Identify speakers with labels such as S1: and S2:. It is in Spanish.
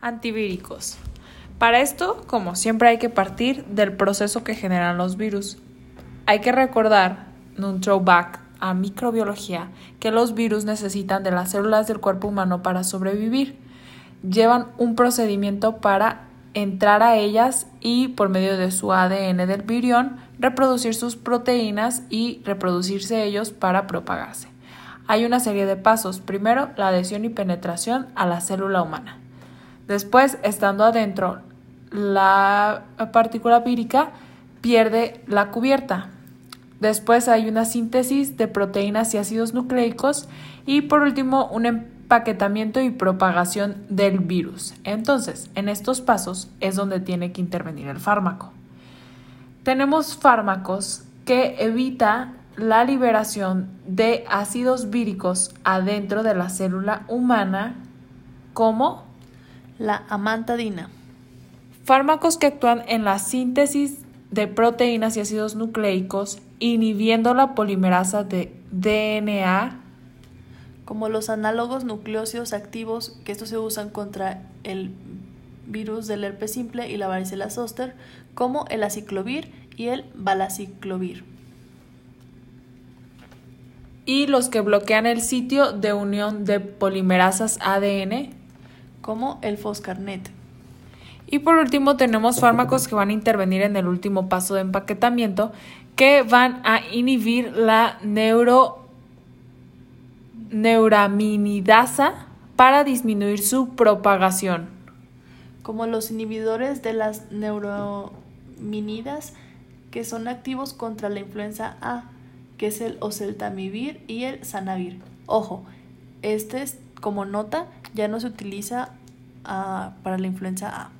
S1: Antivíricos. Para esto, como siempre, hay que partir del proceso que generan los virus. Hay que recordar, en un throwback a microbiología, que los virus necesitan de las células del cuerpo humano para sobrevivir. Llevan un procedimiento para entrar a ellas y, por medio de su ADN del virión, reproducir sus proteínas y reproducirse ellos para propagarse. Hay una serie de pasos. Primero, la adhesión y penetración a la célula humana. Después, estando adentro, la partícula vírica pierde la cubierta. Después hay una síntesis de proteínas y ácidos nucleicos y por último un empaquetamiento y propagación del virus. Entonces, en estos pasos es donde tiene que intervenir el fármaco. Tenemos fármacos que evita la liberación de ácidos víricos adentro de la célula humana como
S2: la amantadina.
S1: Fármacos que actúan en la síntesis de proteínas y ácidos nucleicos, inhibiendo la polimerasa de DNA.
S2: Como los análogos nucleócidos activos, que estos se usan contra el virus del herpes simple y la varicela zoster, como el aciclovir y el balaciclovir.
S1: Y los que bloquean el sitio de unión de polimerasas ADN,
S2: como el foscarnet.
S1: Y por último tenemos fármacos que van a intervenir en el último paso de empaquetamiento que van a inhibir la neuro, neuraminidasa para disminuir su propagación.
S2: Como los inhibidores de las neurominidas que son activos contra la influenza A, que es el oseltamivir y el sanavir. Ojo, este es como nota ya no se utiliza uh, para la influenza A.